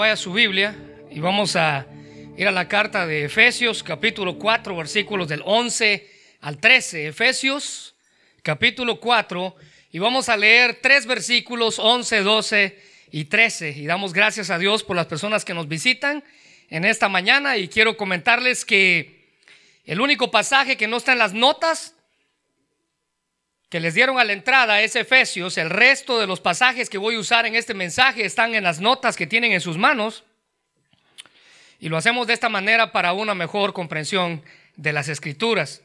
Vaya su Biblia y vamos a ir a la carta de Efesios capítulo 4 versículos del 11 al 13. Efesios capítulo 4 y vamos a leer tres versículos 11, 12 y 13. Y damos gracias a Dios por las personas que nos visitan en esta mañana y quiero comentarles que el único pasaje que no está en las notas que les dieron a la entrada es Efesios. El resto de los pasajes que voy a usar en este mensaje están en las notas que tienen en sus manos. Y lo hacemos de esta manera para una mejor comprensión de las escrituras.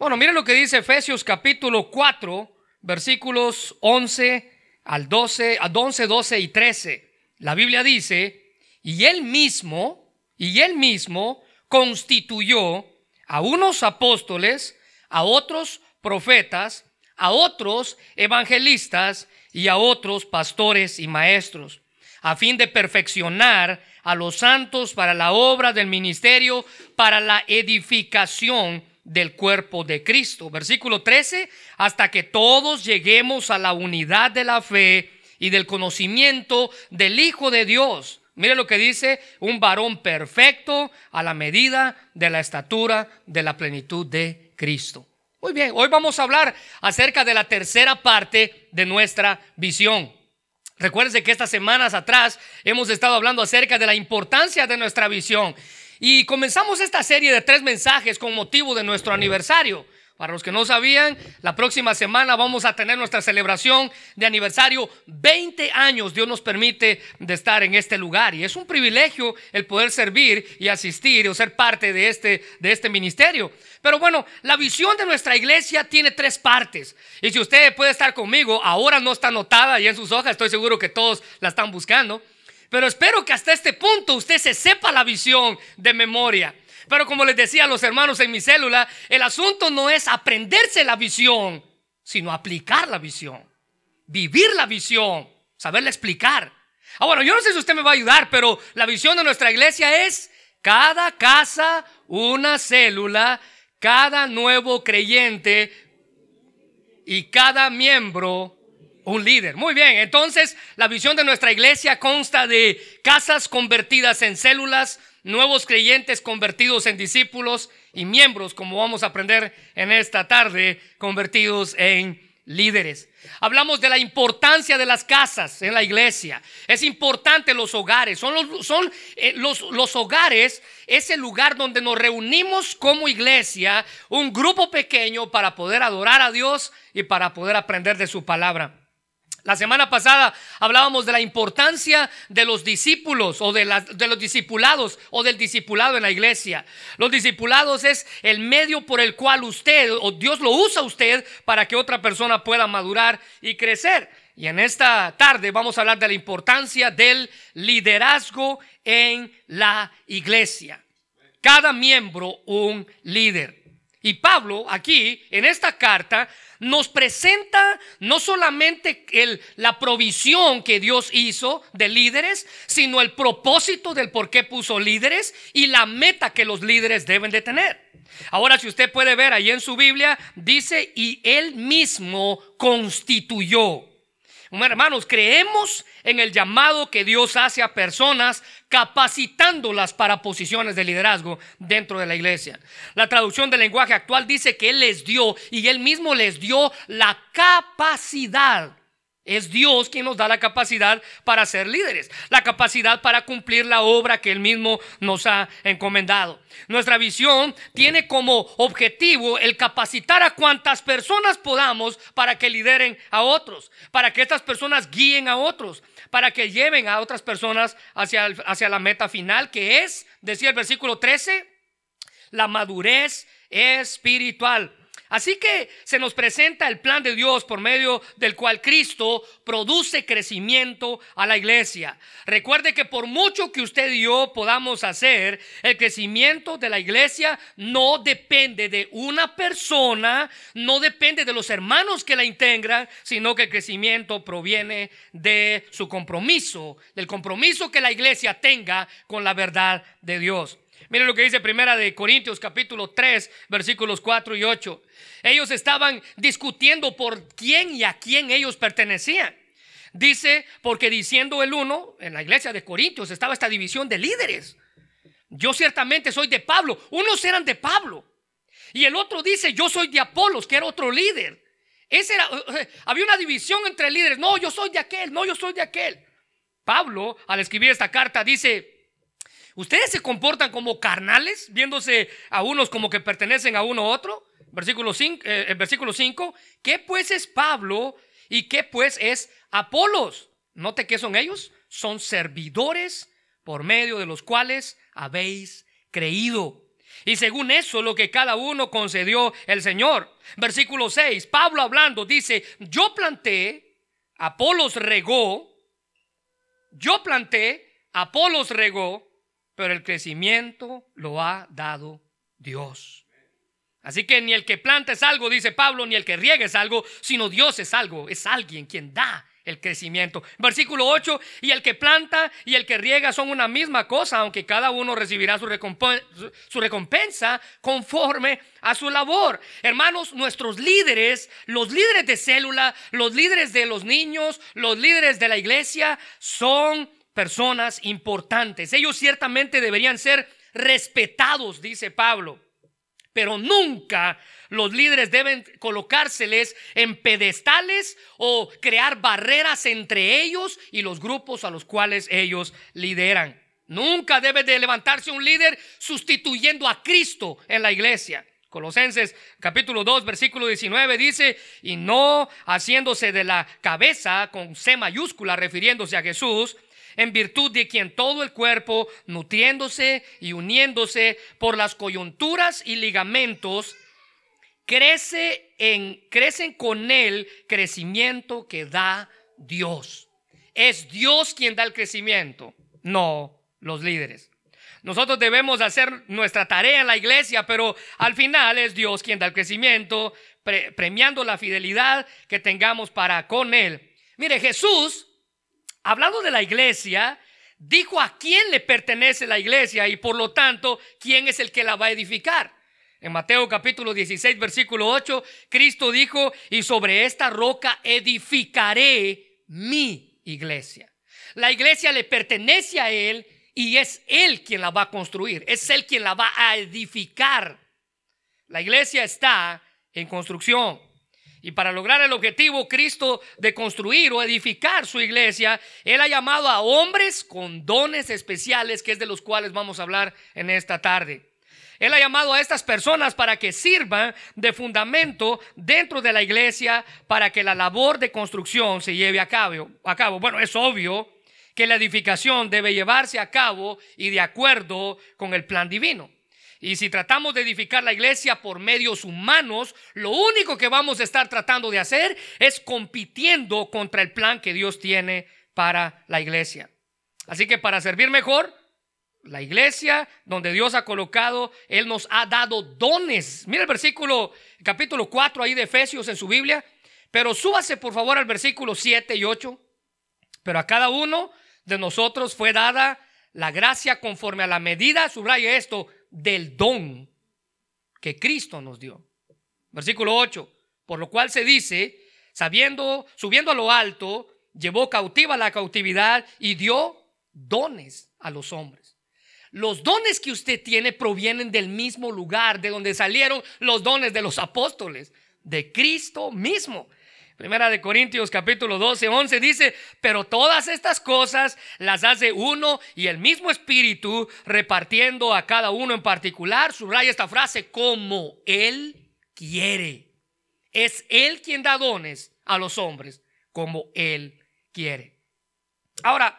Bueno, miren lo que dice Efesios capítulo 4, versículos 11 al 12, a 11, 12 y 13. La Biblia dice, y él mismo, y él mismo constituyó a unos apóstoles, a otros profetas, a otros evangelistas y a otros pastores y maestros, a fin de perfeccionar a los santos para la obra del ministerio, para la edificación del cuerpo de Cristo. Versículo 13, hasta que todos lleguemos a la unidad de la fe y del conocimiento del Hijo de Dios. Mire lo que dice, un varón perfecto a la medida de la estatura de la plenitud de Cristo. Muy bien, hoy vamos a hablar acerca de la tercera parte de nuestra visión. Recuerden que estas semanas atrás hemos estado hablando acerca de la importancia de nuestra visión y comenzamos esta serie de tres mensajes con motivo de nuestro aniversario. Para los que no sabían, la próxima semana vamos a tener nuestra celebración de aniversario. 20 años Dios nos permite de estar en este lugar y es un privilegio el poder servir y asistir o ser parte de este, de este ministerio. Pero bueno, la visión de nuestra iglesia tiene tres partes. Y si usted puede estar conmigo, ahora no está anotada y en sus hojas, estoy seguro que todos la están buscando. Pero espero que hasta este punto usted se sepa la visión de memoria. Pero como les decía a los hermanos en mi célula, el asunto no es aprenderse la visión, sino aplicar la visión, vivir la visión, saberla explicar. Ah, bueno, yo no sé si usted me va a ayudar, pero la visión de nuestra iglesia es cada casa una célula, cada nuevo creyente y cada miembro un líder. Muy bien, entonces la visión de nuestra iglesia consta de casas convertidas en células, nuevos creyentes convertidos en discípulos y miembros, como vamos a aprender en esta tarde, convertidos en líderes. Hablamos de la importancia de las casas en la iglesia. Es importante los hogares. Son los, son, eh, los, los hogares, es el lugar donde nos reunimos como iglesia, un grupo pequeño para poder adorar a Dios y para poder aprender de su palabra. La semana pasada hablábamos de la importancia de los discípulos o de, los discipulados o del discipulado en la iglesia. Los discipulados es el medio por el cual usted o Dios lo usa usted para que otra persona pueda madurar y crecer. Y en esta tarde vamos a hablar de la importancia del liderazgo en la iglesia. Cada miembro un líder. Y Pablo aquí, en esta carta, nos presenta no solamente el, la provisión que Dios hizo de líderes, sino el propósito del por qué puso líderes y la meta que los líderes deben de tener. Ahora, si usted puede ver ahí en su Biblia, dice, y él mismo constituyó. Hermanos, creemos en el llamado que Dios hace a personas capacitándolas para posiciones de liderazgo dentro de la iglesia. La traducción del lenguaje actual dice que Él les dio y Él mismo les dio la capacidad es Dios quien nos da la capacidad para ser líderes, la capacidad para cumplir la obra que Él mismo nos ha encomendado. Nuestra visión tiene como objetivo el capacitar a cuantas personas podamos para que lideren a otros, para que estas personas guíen a otros, para que lleven a otras personas hacia, hacia la meta final, que es, decía el versículo 13, la madurez espiritual. Así que se nos presenta el plan de Dios por medio del cual Cristo produce crecimiento a la iglesia. Recuerde que por mucho que usted y yo podamos hacer, el crecimiento de la iglesia no depende de una persona, no depende de los hermanos que la integran, sino que el crecimiento proviene de su compromiso, del compromiso que la iglesia tenga con la verdad de Dios. Miren lo que dice Primera de Corintios capítulo 3 versículos 4 y 8. Ellos estaban discutiendo por quién y a quién ellos pertenecían. Dice, porque diciendo el uno, en la iglesia de Corintios estaba esta división de líderes. Yo ciertamente soy de Pablo. Unos eran de Pablo. Y el otro dice, yo soy de Apolos, que era otro líder. Ese era, había una división entre líderes. No, yo soy de aquel, no, yo soy de aquel. Pablo, al escribir esta carta, dice, ustedes se comportan como carnales, viéndose a unos como que pertenecen a uno u otro. Versículo 5, eh, versículo 5, ¿qué pues es Pablo y qué pues es Apolos? Note que son ellos, son servidores por medio de los cuales habéis creído. Y según eso, lo que cada uno concedió el Señor. Versículo 6, Pablo hablando dice, yo planté, Apolos regó, yo planté, Apolos regó, pero el crecimiento lo ha dado Dios. Así que ni el que planta es algo, dice Pablo, ni el que riega es algo, sino Dios es algo, es alguien quien da el crecimiento. Versículo 8, y el que planta y el que riega son una misma cosa, aunque cada uno recibirá su, su, recompensa conforme a su labor. Hermanos, nuestros líderes, los líderes de célula, los líderes de los niños, los líderes de la iglesia, son personas importantes. Ellos ciertamente deberían ser respetados, dice Pablo, pero nunca los líderes deben colocárseles en pedestales o crear barreras entre ellos y los grupos a los cuales ellos lideran. Nunca debe de levantarse un líder sustituyendo a Cristo en la iglesia. Colosenses capítulo 2 versículo 19 dice, y no haciéndose de la cabeza con C mayúscula refiriéndose a Jesús, en virtud de quien todo el cuerpo, nutriéndose y uniéndose por las coyunturas y ligamentos, crece en, crecen con el crecimiento que da Dios. Es Dios quien da el crecimiento, no los líderes. Nosotros debemos hacer nuestra tarea en la iglesia, pero al final es Dios quien da el crecimiento, premiando la fidelidad que tengamos para con Él. Mire, Jesús, hablando de la iglesia, dijo a quién le pertenece la iglesia y por lo tanto, quién es el que la va a edificar. En Mateo capítulo 16, versículo 8, Cristo dijo, y sobre esta roca edificaré mi iglesia. La iglesia le pertenece a Él y es Él quien la va a construir, es Él quien la va a edificar. La iglesia está en construcción. Y para lograr el objetivo Cristo de construir o edificar su iglesia, Él ha llamado a hombres con dones especiales, que es de los cuales vamos a hablar en esta tarde. Él ha llamado a estas personas para que sirvan de fundamento dentro de la iglesia para que la labor de construcción se lleve a cabo. A cabo. Bueno, es obvio que la edificación debe llevarse a cabo y de acuerdo con el plan divino. Y si tratamos de edificar la iglesia por medios humanos, lo único que vamos a estar tratando de hacer es compitiendo contra el plan que Dios tiene para la iglesia. Así que para servir mejor, la iglesia donde Dios ha colocado, Él nos ha dado dones. Mira el versículo, capítulo 4 ahí de Efesios en su Biblia. Pero súbase por favor al versículo 7 y 8. Pero a cada uno de nosotros fue dada la gracia conforme a la medida, subraya esto, del don que Cristo nos dio. Versículo 8. Por lo cual se dice, sabiendo, subiendo a lo alto, llevó cautiva la cautividad y dio dones a los hombres. Los dones que usted tiene provienen del mismo lugar de donde salieron los dones de los apóstoles, de Cristo mismo. Primera de Corintios capítulo 12, 11 dice, pero todas estas cosas las hace uno y el mismo espíritu repartiendo a cada uno en particular. Subraya esta frase, como Él quiere. Es Él quien da dones a los hombres, como Él quiere. Ahora,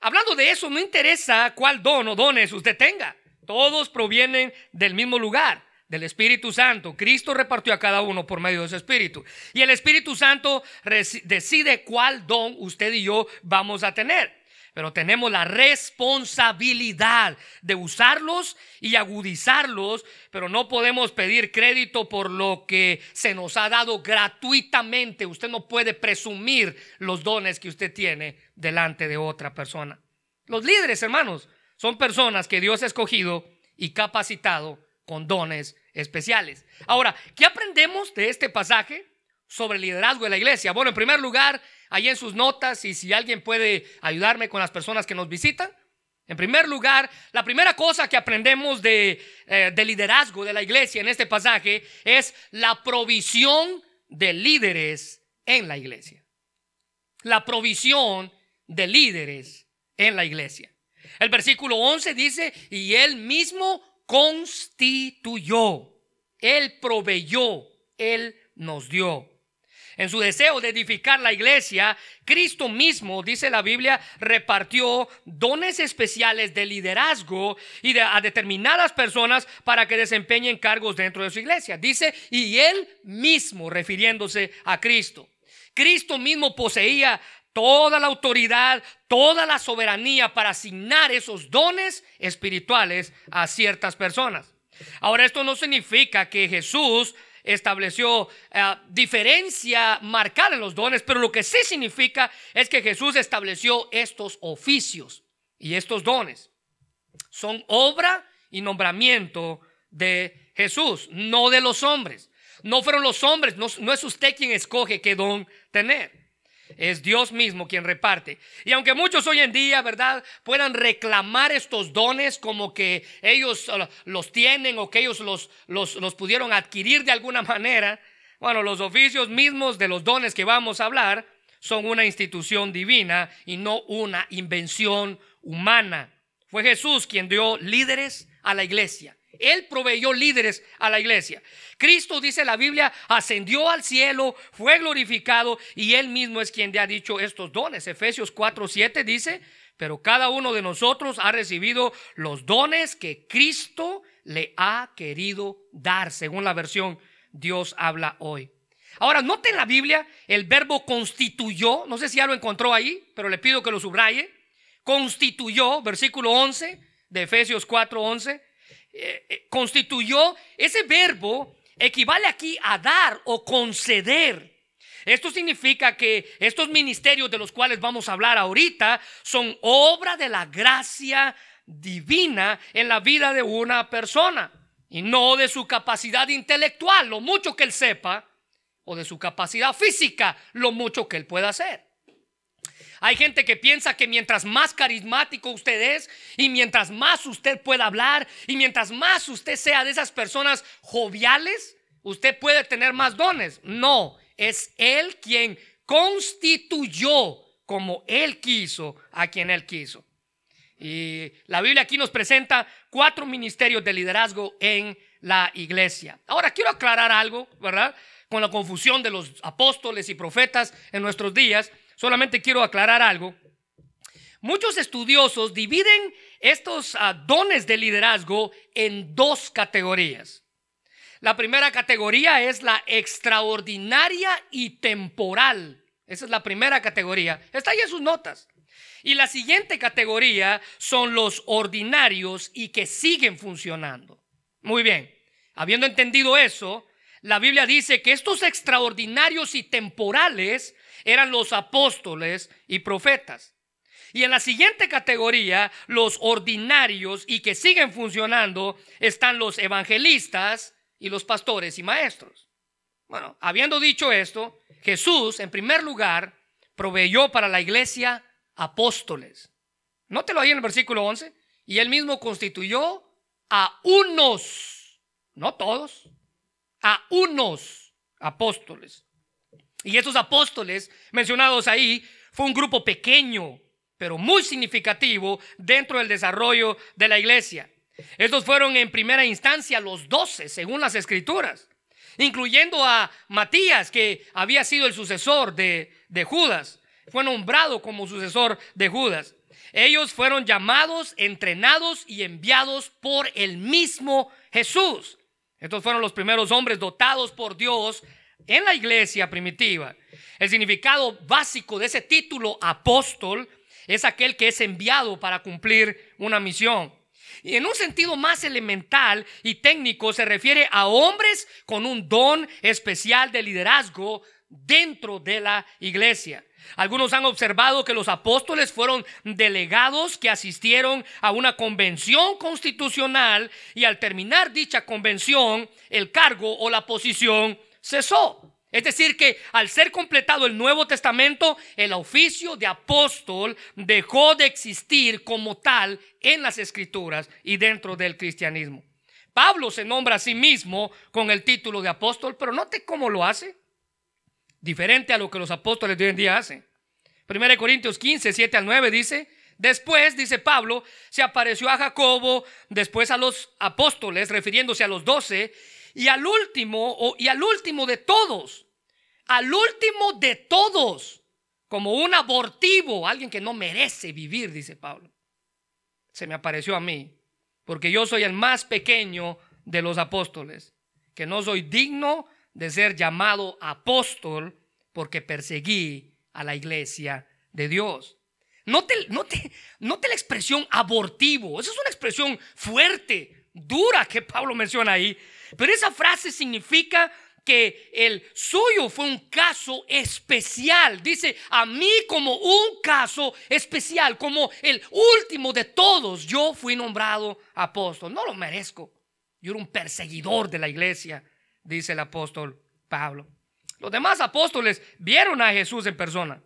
Hablando de eso, no interesa cuál don o dones usted tenga. Todos provienen del mismo lugar, del Espíritu Santo. Cristo repartió a cada uno por medio de su Espíritu. Y el Espíritu Santo decide cuál don usted y yo vamos a tener pero tenemos la responsabilidad de usarlos y agudizarlos, pero no podemos pedir crédito por lo que se nos ha dado gratuitamente. Usted no puede presumir los dones que usted tiene delante de otra persona. Los líderes, hermanos, son personas que Dios ha escogido y capacitado con dones especiales. Ahora, ¿qué aprendemos de este pasaje sobre el liderazgo de la iglesia? Bueno, en primer lugar, ahí en sus notas y si alguien puede ayudarme con las personas que nos visitan. En primer lugar, la primera cosa que aprendemos de, eh, de liderazgo de la iglesia en este pasaje es la provisión de líderes en la iglesia. La provisión de líderes en la iglesia. El versículo 11 dice, y él mismo constituyó, él proveyó, él nos dio. En su deseo de edificar la iglesia, Cristo mismo, dice la Biblia, repartió dones especiales de liderazgo y a determinadas personas para que desempeñen cargos dentro de su iglesia. Dice, y él mismo, refiriéndose a Cristo. Cristo mismo poseía toda la autoridad, toda la soberanía para asignar esos dones espirituales a ciertas personas. Ahora, esto no significa que Jesús estableció eh, diferencia marcada en los dones, pero lo que sí significa es que Jesús estableció estos oficios y estos dones. Son obra y nombramiento de Jesús, no de los hombres. No fueron los hombres, no, no es usted quien escoge qué don tener. Es Dios mismo quien reparte. Y aunque muchos hoy en día, ¿verdad?, puedan reclamar estos dones como que ellos uh, los tienen o que ellos los, los, los pudieron adquirir de alguna manera, bueno, los oficios mismos de los dones que vamos a hablar son una institución divina y no una invención humana. Fue Jesús quien dio líderes a la iglesia. Él proveyó líderes a la iglesia. Cristo, dice la Biblia, ascendió al cielo, fue glorificado y Él mismo es quien le ha dicho estos dones. Efesios 4, 7 dice, pero cada uno de nosotros ha recibido los dones que Cristo le ha querido dar, según la versión Dios habla hoy. Ahora, note en la Biblia el verbo constituyó, no sé si ya lo encontró ahí, pero le pido que lo subraye. Constituyó, versículo 11 de Efesios 4, 11 eh, eh, constituyó, ese verbo equivale aquí a dar o conceder. Esto significa que estos ministerios de los cuales vamos a hablar ahorita son obra de la gracia divina en la vida de una persona y no de su capacidad intelectual, lo mucho que él sepa, o de su capacidad física, lo mucho que él pueda hacer. Hay gente que piensa que mientras más carismático usted es y mientras más usted pueda hablar y mientras más usted sea de esas personas joviales, usted puede tener más dones. No, es Él quien constituyó como Él quiso a quien Él quiso. Y la Biblia aquí nos presenta cuatro ministerios de liderazgo en la iglesia. Ahora quiero aclarar algo, ¿verdad? Con la confusión de los apóstoles y profetas en nuestros días solamente quiero aclarar algo. Muchos estudiosos dividen estos ah, dones de liderazgo en dos categorías. La primera categoría es la extraordinaria y temporal. Esa es la primera categoría. Está ahí en sus notas. Y la siguiente categoría son los ordinarios y que siguen funcionando. Muy bien. Habiendo entendido eso, la Biblia dice que estos extraordinarios y temporales eran los apóstoles y profetas. Y en la siguiente categoría, los ordinarios y que siguen funcionando, están los evangelistas y los pastores y maestros. Bueno, habiendo dicho esto, Jesús, en primer lugar, proveyó para la iglesia apóstoles. Nótelo ahí en el versículo 11. Y él mismo constituyó a unos, no todos, a unos apóstoles. Y esos apóstoles mencionados ahí fue un grupo pequeño, pero muy significativo dentro del desarrollo de la iglesia. Estos fueron en primera instancia los doce, según las escrituras, incluyendo a Matías, que había sido el sucesor de, de Judas. Fue nombrado como sucesor de Judas. Ellos fueron llamados, entrenados y enviados por el mismo Jesús. Estos fueron los primeros hombres dotados por Dios en la iglesia primitiva, el significado básico de ese título apóstol es aquel que es enviado para cumplir una misión. Y en un sentido más elemental y técnico se refiere a hombres con un don especial de liderazgo dentro de la iglesia. Algunos han observado que los apóstoles fueron delegados que asistieron a una convención constitucional y al terminar dicha convención, el cargo o la posición cesó. Es decir, que al ser completado el Nuevo Testamento, el oficio de apóstol dejó de existir como tal en las escrituras y dentro del cristianismo. Pablo se nombra a sí mismo con el título de apóstol, pero note cómo lo hace. Diferente a lo que los apóstoles de hoy en día hacen. 1 Corintios 15, 7 al 9 dice, después, dice Pablo, se apareció a Jacobo, después a los apóstoles, refiriéndose a los doce, y al último, y al último de todos, al último de todos, como un abortivo, alguien que no merece vivir, dice Pablo. Se me apareció a mí, porque yo soy el más pequeño de los apóstoles, que no soy digno de ser llamado apóstol porque perseguí a la iglesia de Dios. Note, note la expresión abortivo, esa es una expresión fuerte, dura que Pablo menciona ahí, pero esa frase significa que el suyo fue un caso especial. Dice, a mí como un caso especial, como el último de todos, yo fui nombrado apóstol. No lo merezco. Yo era un perseguidor de la iglesia, dice el apóstol Pablo. Los demás apóstoles vieron a Jesús en persona.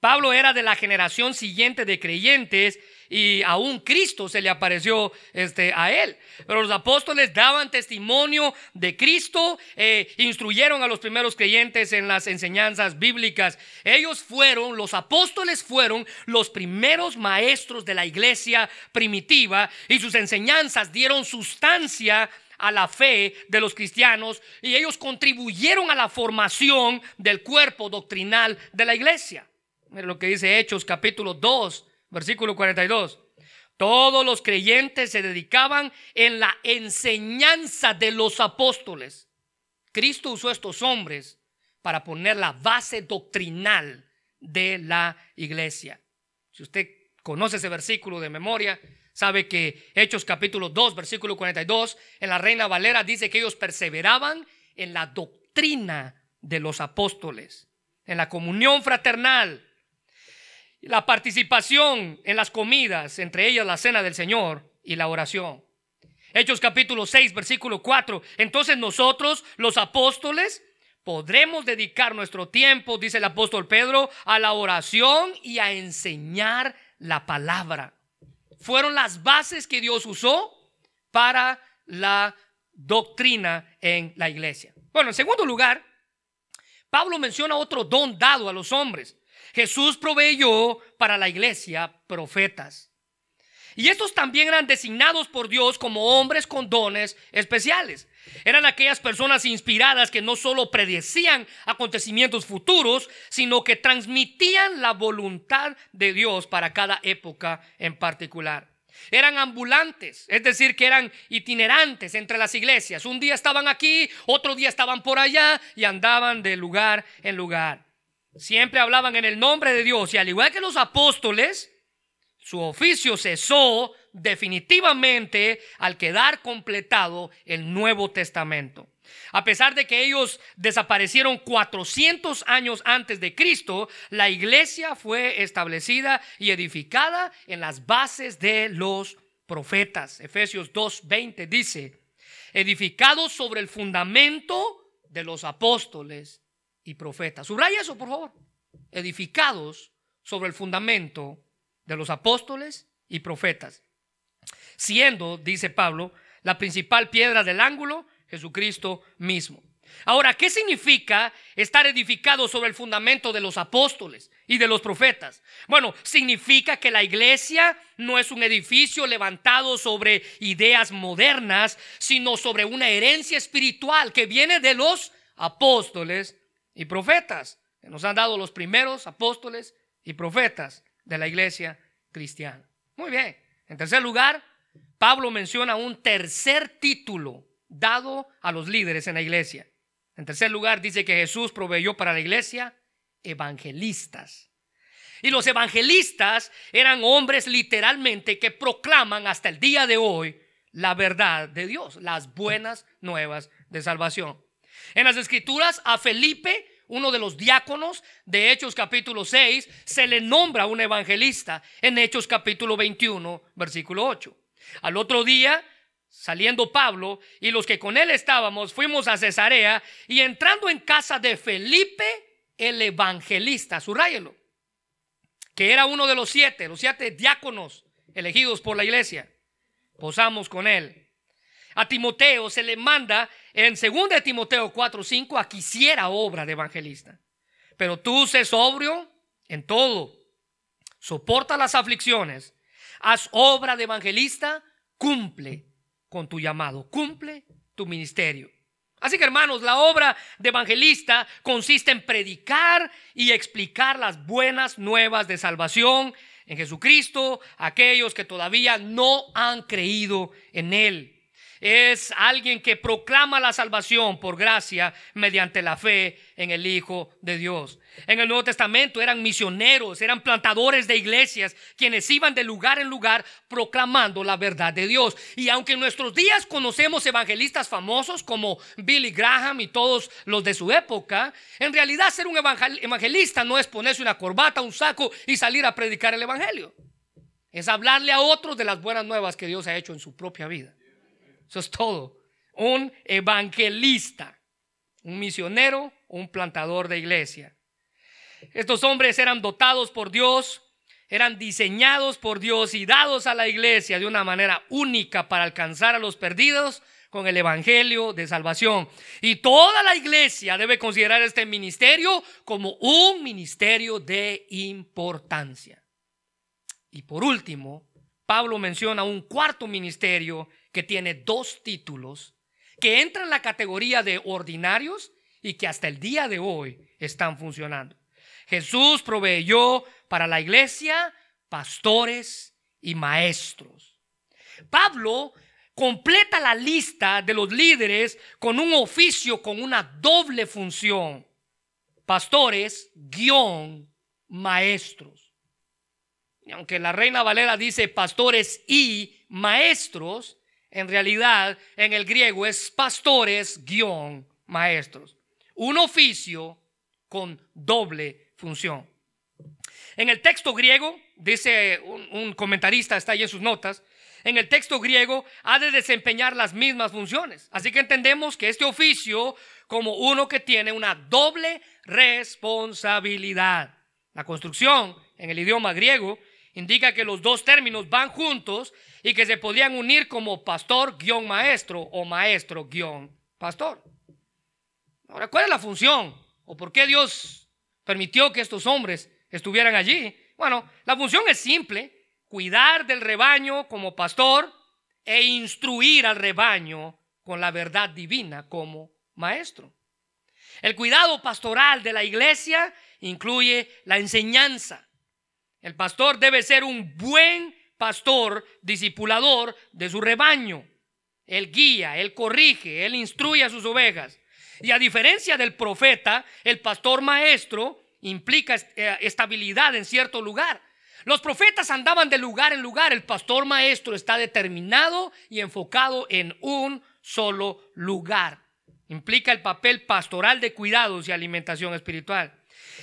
Pablo era de la generación siguiente de creyentes y aún Cristo se le apareció este, a él. Pero los apóstoles daban testimonio de Cristo, eh, instruyeron a los primeros creyentes en las enseñanzas bíblicas. Ellos fueron, los apóstoles fueron los primeros maestros de la iglesia primitiva y sus enseñanzas dieron sustancia a la fe de los cristianos y ellos contribuyeron a la formación del cuerpo doctrinal de la iglesia. Mira lo que dice Hechos capítulo 2 Versículo 42. Todos los creyentes se dedicaban en la enseñanza de los apóstoles. Cristo usó estos hombres para poner la base doctrinal de la iglesia. Si usted conoce ese versículo de memoria, sabe que Hechos capítulo 2, versículo 42, en la Reina Valera dice que ellos perseveraban en la doctrina de los apóstoles, en la comunión fraternal, la participación en las comidas, entre ellas la cena del Señor y la oración. Hechos capítulo 6, versículo 4. Entonces nosotros, los apóstoles, podremos dedicar nuestro tiempo, dice el apóstol Pedro, a la oración y a enseñar la palabra. Fueron las bases que Dios usó para la doctrina en la iglesia. Bueno, en segundo lugar, Pablo menciona otro don dado a los hombres. Jesús proveyó para la iglesia profetas. Y estos también eran designados por Dios como hombres con dones especiales. Eran aquellas personas inspiradas que no solo predecían acontecimientos futuros, sino que transmitían la voluntad de Dios para cada época en particular. Eran ambulantes, es decir, que eran itinerantes entre las iglesias. Un día estaban aquí, otro día estaban por allá y andaban de lugar en lugar. Siempre hablaban en el nombre de Dios y al igual que los apóstoles, su oficio cesó definitivamente al quedar completado el Nuevo Testamento. A pesar de que ellos desaparecieron 400 años antes de Cristo, la iglesia fue establecida y edificada en las bases de los profetas. Efesios 2:20 dice, edificados sobre el fundamento de los apóstoles y profetas. Subraya eso, por favor. Edificados sobre el fundamento de los apóstoles y profetas. Siendo, dice Pablo, la principal piedra del ángulo, Jesucristo mismo. Ahora, ¿qué significa estar edificado sobre el fundamento de los apóstoles y de los profetas? Bueno, significa que la iglesia no es un edificio levantado sobre ideas modernas, sino sobre una herencia espiritual que viene de los apóstoles y profetas, que nos han dado los primeros apóstoles y profetas de la iglesia cristiana. Muy bien. En tercer lugar, Pablo menciona un tercer título dado a los líderes en la iglesia. En tercer lugar, dice que Jesús proveyó para la iglesia evangelistas. Y los evangelistas eran hombres literalmente que proclaman hasta el día de hoy la verdad de Dios, las buenas nuevas de salvación. En las escrituras a Felipe, uno de los diáconos de Hechos capítulo 6, se le nombra un evangelista en Hechos capítulo 21, versículo 8. Al otro día saliendo Pablo y los que con él estábamos, fuimos a Cesarea y entrando en casa de Felipe el evangelista, subrayelo, que era uno de los siete, los siete diáconos elegidos por la iglesia, posamos con él. A Timoteo se le manda en 2 Timoteo 4:5 a que hiciera obra de evangelista. Pero tú sé sobrio en todo, soporta las aflicciones, haz obra de evangelista, cumple con tu llamado, cumple tu ministerio. Así que hermanos, la obra de evangelista consiste en predicar y explicar las buenas nuevas de salvación en Jesucristo a aquellos que todavía no han creído en Él es alguien que proclama la salvación por gracia mediante la fe en el Hijo de Dios. En el Nuevo Testamento eran misioneros, eran plantadores de iglesias, quienes iban de lugar en lugar proclamando la verdad de Dios. Y aunque en nuestros días conocemos evangelistas famosos como Billy Graham y todos los de su época, en realidad ser un evangelista no es ponerse una corbata, un saco y salir a predicar el Evangelio. Es hablarle a otros de las buenas nuevas que Dios ha hecho en su propia vida. Eso es todo. Un evangelista, un misionero, un plantador de iglesia. Estos hombres eran dotados por Dios, eran diseñados por Dios y dados a la iglesia de una manera única para alcanzar a los perdidos con el Evangelio de salvación. Y toda la iglesia debe considerar este ministerio como un ministerio de importancia. Y por último, Pablo menciona un cuarto ministerio que tiene dos títulos, que entra en la categoría de ordinarios y que hasta el día de hoy están funcionando. Jesús proveyó para la iglesia pastores y maestros. Pablo completa la lista de los líderes con un oficio con una doble función. Pastores, guion, maestros. Y aunque la Reina Valera dice pastores y maestros, en realidad en el griego es pastores guion maestros. Un oficio con doble función. En el texto griego, dice un, comentarista, está ahí en sus notas, en el texto griego ha de desempeñar las mismas funciones. Así que entendemos que este oficio como uno que tiene una doble responsabilidad. La construcción en el idioma griego indica que los dos términos van juntos y que se podían unir como pastor guion maestro o maestro guion pastor. Ahora, ¿cuál es la función? ¿O por qué Dios permitió que estos hombres estuvieran allí? Bueno, la función es simple, cuidar del rebaño como pastor e instruir al rebaño con la verdad divina como maestro. El cuidado pastoral de la iglesia incluye la enseñanza, el pastor debe ser un buen pastor, discipulador de su rebaño. Él guía, él corrige, él instruye a sus ovejas. Y a diferencia del profeta, el pastor maestro implica eh, estabilidad en cierto lugar. Los profetas andaban de lugar en lugar, el pastor maestro está determinado y enfocado en un solo lugar. Implica el papel pastoral de cuidados y alimentación espiritual.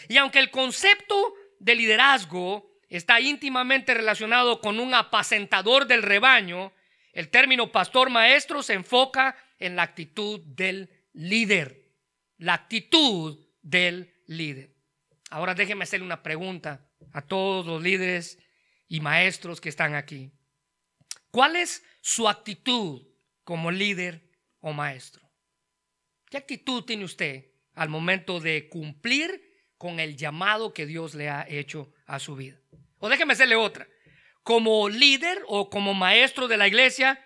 Y aunque el concepto de liderazgo está íntimamente relacionado con un apacentador del rebaño, el término pastor maestro se enfoca en la actitud del líder. La actitud del líder. Ahora déjeme hacerle una pregunta a todos los líderes y maestros que están aquí. ¿Cuál es su actitud como líder o maestro? ¿Qué actitud tiene usted al momento de cumplir con el llamado que Dios le ha hecho a su vida? O déjeme hacerle otra. Como líder o como maestro de la iglesia,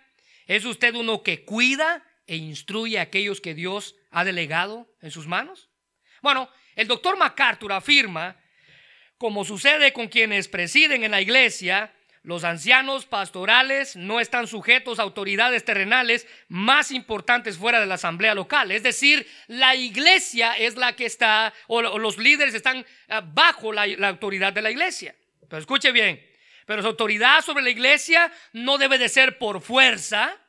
¿es usted uno que cuida e instruye a aquellos que Dios ha delegado en sus manos? Bueno, el doctor MacArthur afirma, como sucede con quienes presiden en la iglesia, los ancianos pastorales no están sujetos a autoridades terrenales más importantes fuera de la asamblea local. Es decir, la iglesia es la que está, o los líderes están ah, bajo la, la autoridad de la iglesia. Escuche bien, pero su autoridad sobre la iglesia no debe de ser por fuerza,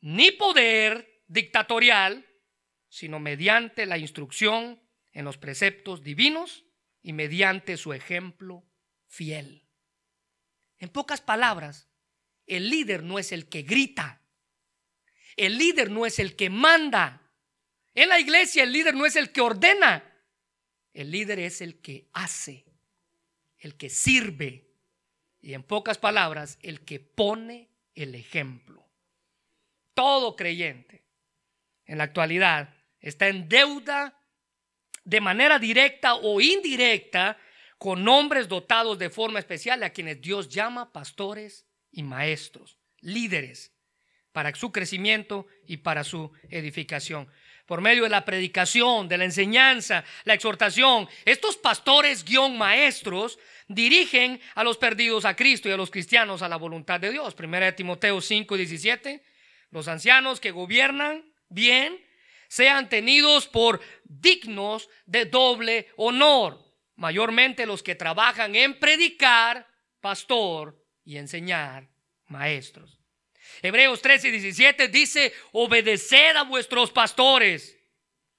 ni poder dictatorial, sino mediante la instrucción en los preceptos divinos y mediante su ejemplo fiel. En pocas palabras, el líder no es el que grita. El líder no es el que manda. En la iglesia el líder no es el que ordena. El líder es el que hace, el que sirve y en pocas palabras, el que pone el ejemplo. Todo creyente en la actualidad está en deuda de manera directa o indirecta con hombres dotados de forma especial a quienes Dios llama pastores y maestros, líderes, para su crecimiento y para su edificación. Por medio de la predicación, de la enseñanza, la exhortación, estos pastores guion maestros dirigen a los perdidos a Cristo y a los cristianos a la voluntad de Dios. Primera de Timoteo 5 17. Los ancianos que gobiernan bien sean tenidos por dignos de doble honor, mayormente los que trabajan en predicar, pastor y enseñar, maestros. Hebreos 13 y 17 dice, obedeced a vuestros pastores,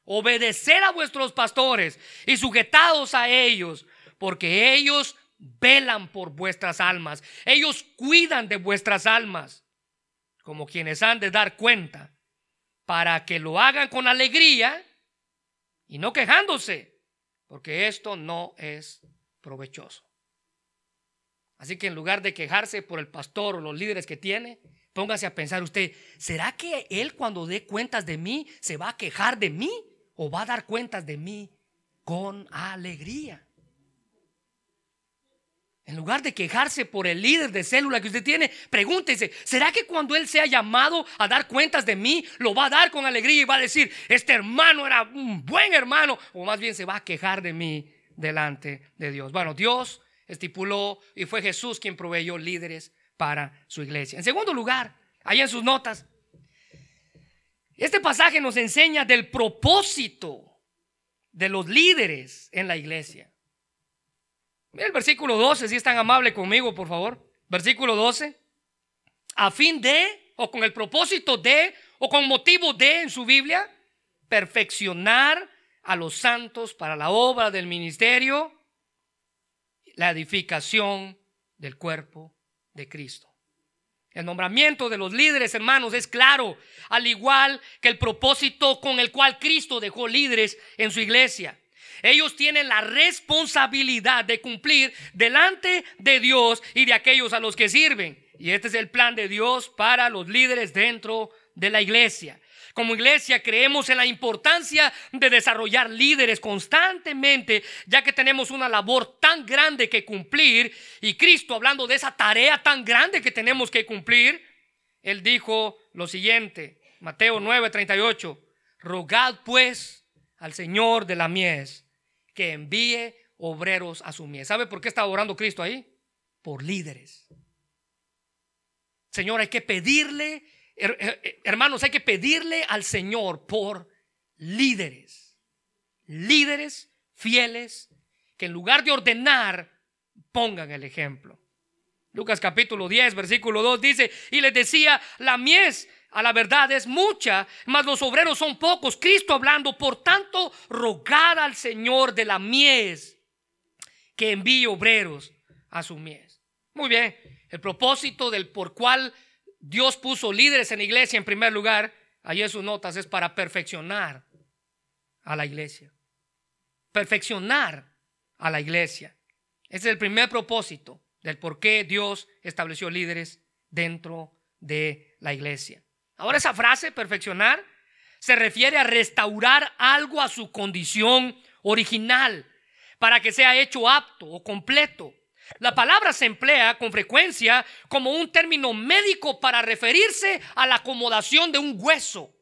obedeced a vuestros pastores y sujetados a ellos, porque ellos velan por vuestras almas, ellos cuidan de vuestras almas, como quienes han de dar cuenta para que lo hagan con alegría y no quejándose, porque esto no es provechoso. Así que en lugar de quejarse por el pastor o los líderes que tiene, póngase a pensar usted, ¿será que él cuando dé cuentas de mí se va a quejar de mí o va a dar cuentas de mí con alegría? En lugar de quejarse por el líder de célula que usted tiene, pregúntese, ¿será que cuando él sea llamado a dar cuentas de mí, lo va a dar con alegría y va a decir, este hermano era un buen hermano? O más bien se va a quejar de mí delante de Dios. Bueno, Dios estipuló y fue Jesús quien proveyó líderes para su iglesia. En segundo lugar, ahí en sus notas, este pasaje nos enseña del propósito de los líderes en la iglesia. Mira el versículo 12, si es tan amable conmigo, por favor. Versículo 12. A fin de, o con el propósito de, o con motivo de en su Biblia, perfeccionar a los santos para la obra del ministerio, la edificación del cuerpo de Cristo. El nombramiento de los líderes, hermanos, es claro, al igual que el propósito con el cual Cristo dejó líderes en su iglesia. Ellos tienen la responsabilidad de cumplir delante de Dios y de aquellos a los que sirven. Y este es el plan de Dios para los líderes dentro de la iglesia. Como iglesia creemos en la importancia de desarrollar líderes constantemente, ya que tenemos una labor tan grande que cumplir. Y Cristo, hablando de esa tarea tan grande que tenemos que cumplir, Él dijo lo siguiente, Mateo 9:38, rogad pues al Señor de la mies que envíe obreros a su mies. ¿Sabe por qué estaba orando Cristo ahí? Por líderes. Señor, hay que pedirle, hermanos, hay que pedirle al Señor por líderes. Líderes fieles que en lugar de ordenar, pongan el ejemplo. Lucas capítulo 10, versículo 2 dice, y les decía, la mies a la verdad es mucha, mas los obreros son pocos. Cristo hablando, por tanto, rogar al Señor de la mies que envíe obreros a su mies. Muy bien, el propósito del por cual Dios puso líderes en la iglesia en primer lugar, ahí en sus notas, es para perfeccionar a la iglesia. Perfeccionar a la iglesia. Ese es el primer propósito del por qué Dios estableció líderes dentro de la iglesia. Ahora esa frase, perfeccionar, se refiere a restaurar algo a su condición original para que sea hecho apto o completo. La palabra se emplea con frecuencia como un término médico para referirse a la acomodación de un hueso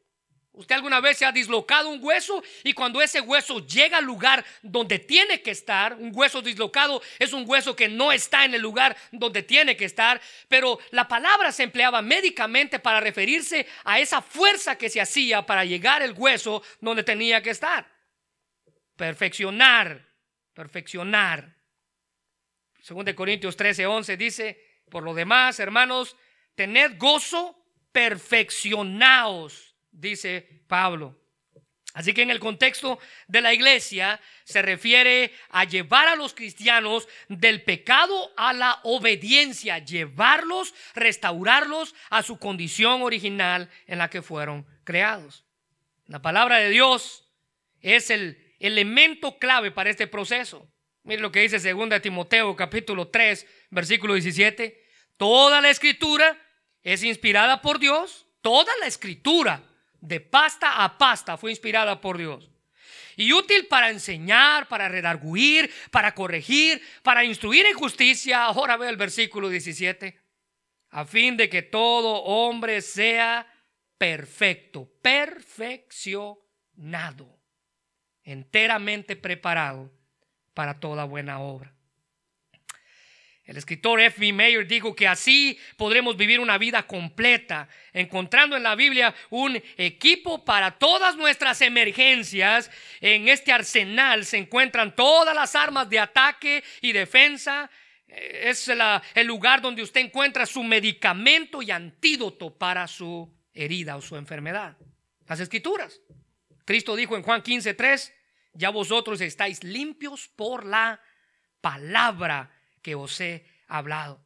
Usted alguna vez se ha dislocado un hueso y cuando ese hueso llega al lugar donde tiene que estar, un hueso dislocado es un hueso que no está en el lugar donde tiene que estar, pero la palabra se empleaba médicamente para referirse a esa fuerza que se hacía para llegar el hueso donde tenía que estar. Perfeccionar, perfeccionar. Según de Corintios 13, 11 dice, por lo demás, hermanos, tened gozo, perfeccionaos dice Pablo. Así que en el contexto de la iglesia se refiere a llevar a los cristianos del pecado a la obediencia, llevarlos, restaurarlos a su condición original en la que fueron creados. La palabra de Dios es el elemento clave para este proceso. Mire lo que dice 2 Timoteo capítulo 3, versículo 17. Toda la escritura es inspirada por Dios, toda la escritura de pasta a pasta fue inspirada por Dios. Y útil para enseñar, para redarguir, para corregir, para instruir en justicia. Ahora ve el versículo 17. A fin de que todo hombre sea perfecto, perfeccionado, enteramente preparado para toda buena obra. El escritor F. B. Mayer dijo que así podremos vivir una vida completa, encontrando en la Biblia un equipo para todas nuestras emergencias. En este arsenal se encuentran todas las armas de ataque y defensa. Es el lugar donde usted encuentra su medicamento y antídoto para su herida o su enfermedad. Las escrituras. Cristo dijo en Juan 15:3, ya vosotros estáis limpios por la palabra que os he hablado.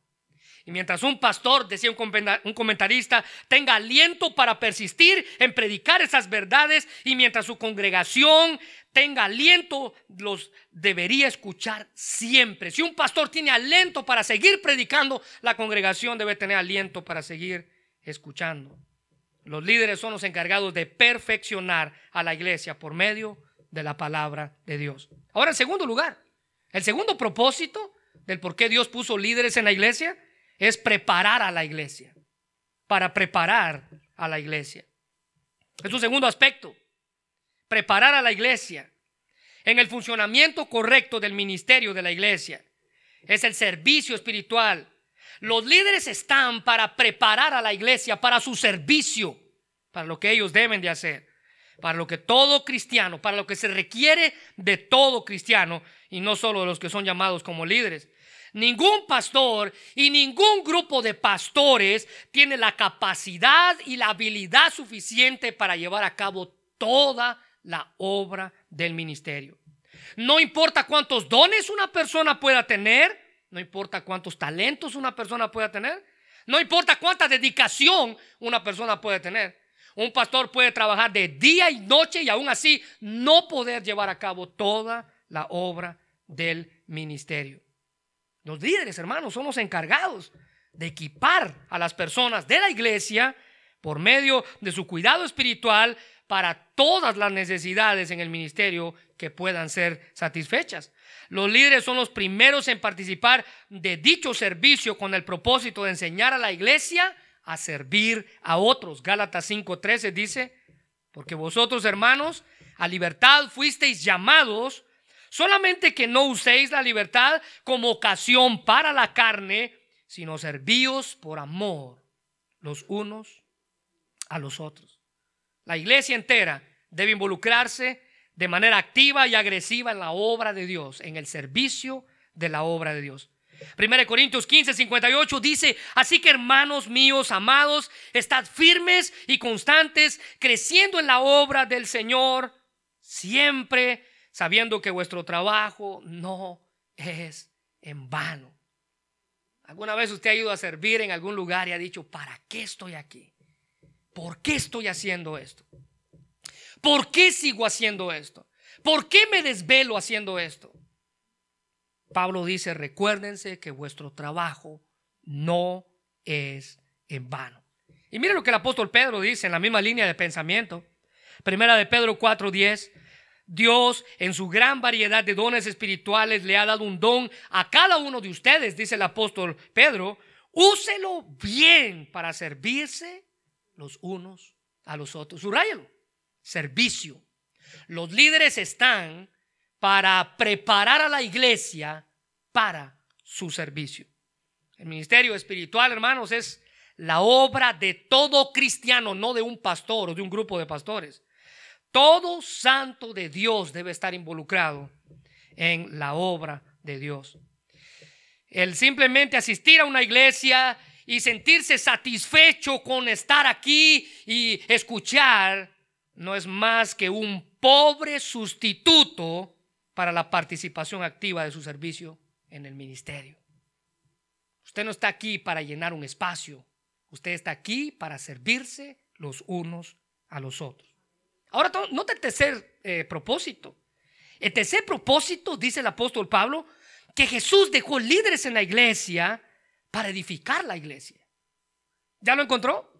Y mientras un pastor, decía un comentarista, tenga aliento para persistir en predicar esas verdades y mientras su congregación tenga aliento, los debería escuchar siempre. Si un pastor tiene aliento para seguir predicando, la congregación debe tener aliento para seguir escuchando. Los líderes son los encargados de perfeccionar a la iglesia por medio de la palabra de Dios. Ahora, en segundo lugar, el segundo propósito del por qué Dios puso líderes en la iglesia es preparar a la iglesia. Para preparar a la iglesia. Es un segundo aspecto. Preparar a la iglesia en el funcionamiento correcto del ministerio de la iglesia. Es el servicio espiritual los líderes están para preparar a la iglesia para su servicio, para lo que ellos deben de hacer, para lo que todo cristiano, para lo que se requiere de todo cristiano y no solo de los que son llamados como líderes. Ningún pastor y ningún grupo de pastores tiene la capacidad y la habilidad suficiente para llevar a cabo toda la obra del ministerio. No importa cuántos dones una persona pueda tener, no importa cuántos talentos una persona pueda tener. No importa cuánta dedicación una persona puede tener. Un pastor puede trabajar de día y noche y aún así no poder llevar a cabo toda la obra del ministerio. Los líderes, hermanos, son los encargados de equipar a las personas de la iglesia por medio de su cuidado espiritual para todas las necesidades en el ministerio que puedan ser satisfechas. Los líderes son los primeros en participar de dicho servicio con el propósito de enseñar a la iglesia a servir a otros. Gálatas 5:13 dice, porque vosotros hermanos a libertad fuisteis llamados, solamente que no uséis la libertad como ocasión para la carne, sino servíos por amor los unos a los otros. La iglesia entera debe involucrarse de manera activa y agresiva en la obra de Dios, en el servicio de la obra de Dios. 1 Corintios 15, 58 dice, así que hermanos míos, amados, estad firmes y constantes, creciendo en la obra del Señor, siempre sabiendo que vuestro trabajo no es en vano. ¿Alguna vez usted ha ido a servir en algún lugar y ha dicho, ¿para qué estoy aquí? ¿Por qué estoy haciendo esto? ¿Por qué sigo haciendo esto? ¿Por qué me desvelo haciendo esto? Pablo dice, recuérdense que vuestro trabajo no es en vano. Y miren lo que el apóstol Pedro dice en la misma línea de pensamiento. Primera de Pedro 4:10. Dios en su gran variedad de dones espirituales le ha dado un don a cada uno de ustedes, dice el apóstol Pedro. Úselo bien para servirse los unos a los otros. Subrayalo servicio. Los líderes están para preparar a la iglesia para su servicio. El ministerio espiritual, hermanos, es la obra de todo cristiano, no de un pastor o de un grupo de pastores. Todo santo de Dios debe estar involucrado en la obra de Dios. El simplemente asistir a una iglesia y sentirse satisfecho con estar aquí y escuchar no es más que un pobre sustituto para la participación activa de su servicio en el ministerio. Usted no está aquí para llenar un espacio, usted está aquí para servirse los unos a los otros. Ahora, nota el tercer eh, propósito. El tercer propósito, dice el apóstol Pablo, que Jesús dejó líderes en la iglesia para edificar la iglesia. ¿Ya lo encontró?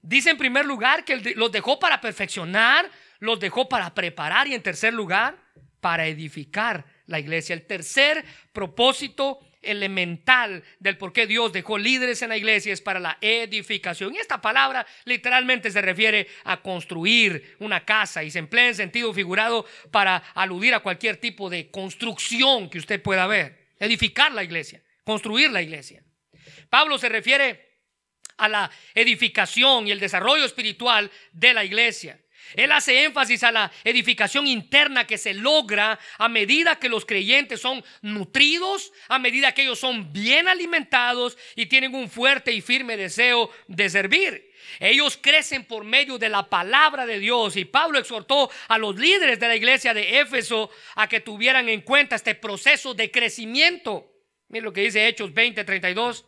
Dice en primer lugar que los dejó para perfeccionar, los dejó para preparar y en tercer lugar para edificar la iglesia. El tercer propósito elemental del por qué Dios dejó líderes en la iglesia es para la edificación. Y esta palabra literalmente se refiere a construir una casa y se emplea en sentido figurado para aludir a cualquier tipo de construcción que usted pueda ver. Edificar la iglesia, construir la iglesia. Pablo se refiere a la edificación y el desarrollo espiritual de la iglesia. Él hace énfasis a la edificación interna que se logra a medida que los creyentes son nutridos, a medida que ellos son bien alimentados y tienen un fuerte y firme deseo de servir. Ellos crecen por medio de la palabra de Dios y Pablo exhortó a los líderes de la iglesia de Éfeso a que tuvieran en cuenta este proceso de crecimiento. Miren lo que dice Hechos 20, 32.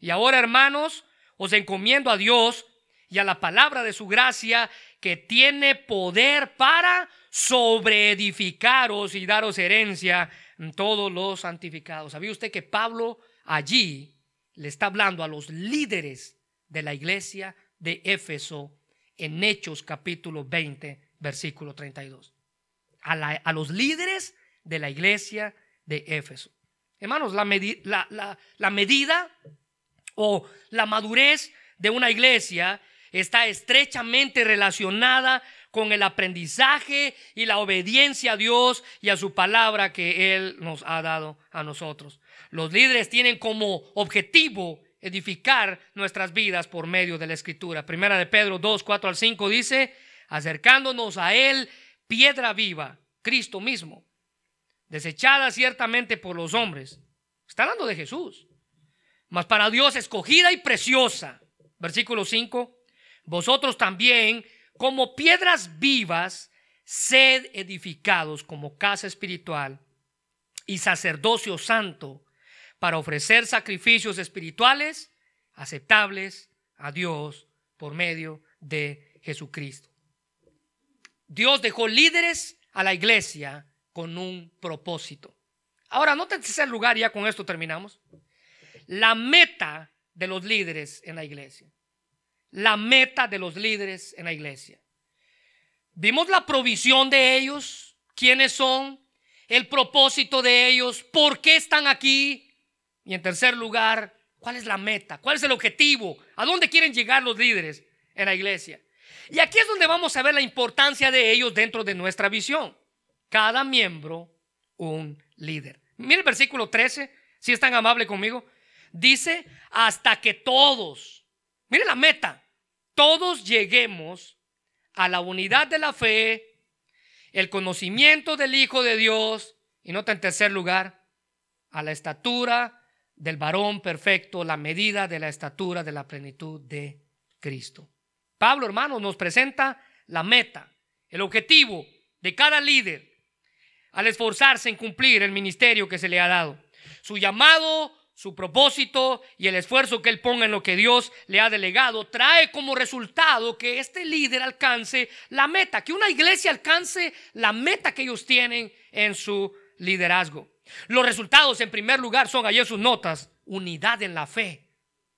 Y ahora, hermanos, os encomiendo a Dios y a la palabra de su gracia que tiene poder para sobreedificaros y daros herencia en todos los santificados. ¿Sabía usted que Pablo allí le está hablando a los líderes de la iglesia de Éfeso en Hechos capítulo 20, versículo 32? A, a los líderes de la iglesia de Éfeso. Hermanos, la, la, la medida o la madurez de una iglesia está estrechamente relacionada con el aprendizaje y la obediencia a Dios y a su palabra que Él nos ha dado a nosotros. Los líderes tienen como objetivo edificar nuestras vidas por medio de la escritura. Primera de Pedro 2, 4 al 5 dice, acercándonos a Él, piedra viva, Cristo mismo, desechada ciertamente por los hombres. Está hablando de Jesús, mas para Dios escogida y preciosa. Versículo 5, vosotros también, como piedras vivas, sed edificados como casa espiritual y sacerdocio santo para ofrecer sacrificios espirituales aceptables a Dios por medio de Jesucristo. Dios dejó líderes a la iglesia con un propósito. Ahora, no ese lugar, ya con esto terminamos. La meta de los líderes en la iglesia la meta de los líderes en la iglesia. Vimos la provisión de ellos, quiénes son, el propósito de ellos, por qué están aquí. Y en tercer lugar, cuál es la meta, cuál es el objetivo, a dónde quieren llegar los líderes en la iglesia. Y aquí es donde vamos a ver la importancia de ellos dentro de nuestra visión. Cada miembro, un líder. Mire el versículo 13, si es tan amable conmigo. Dice, hasta que todos, mire la meta, todos lleguemos a la unidad de la fe, el conocimiento del Hijo de Dios y nota en tercer lugar, a la estatura del varón perfecto, la medida de la estatura de la plenitud de Cristo. Pablo, hermano, nos presenta la meta, el objetivo de cada líder al esforzarse en cumplir el ministerio que se le ha dado. Su llamado su propósito y el esfuerzo que él ponga en lo que Dios le ha delegado trae como resultado que este líder alcance la meta, que una iglesia alcance la meta que ellos tienen en su liderazgo. Los resultados en primer lugar son allí en sus notas, unidad en la fe,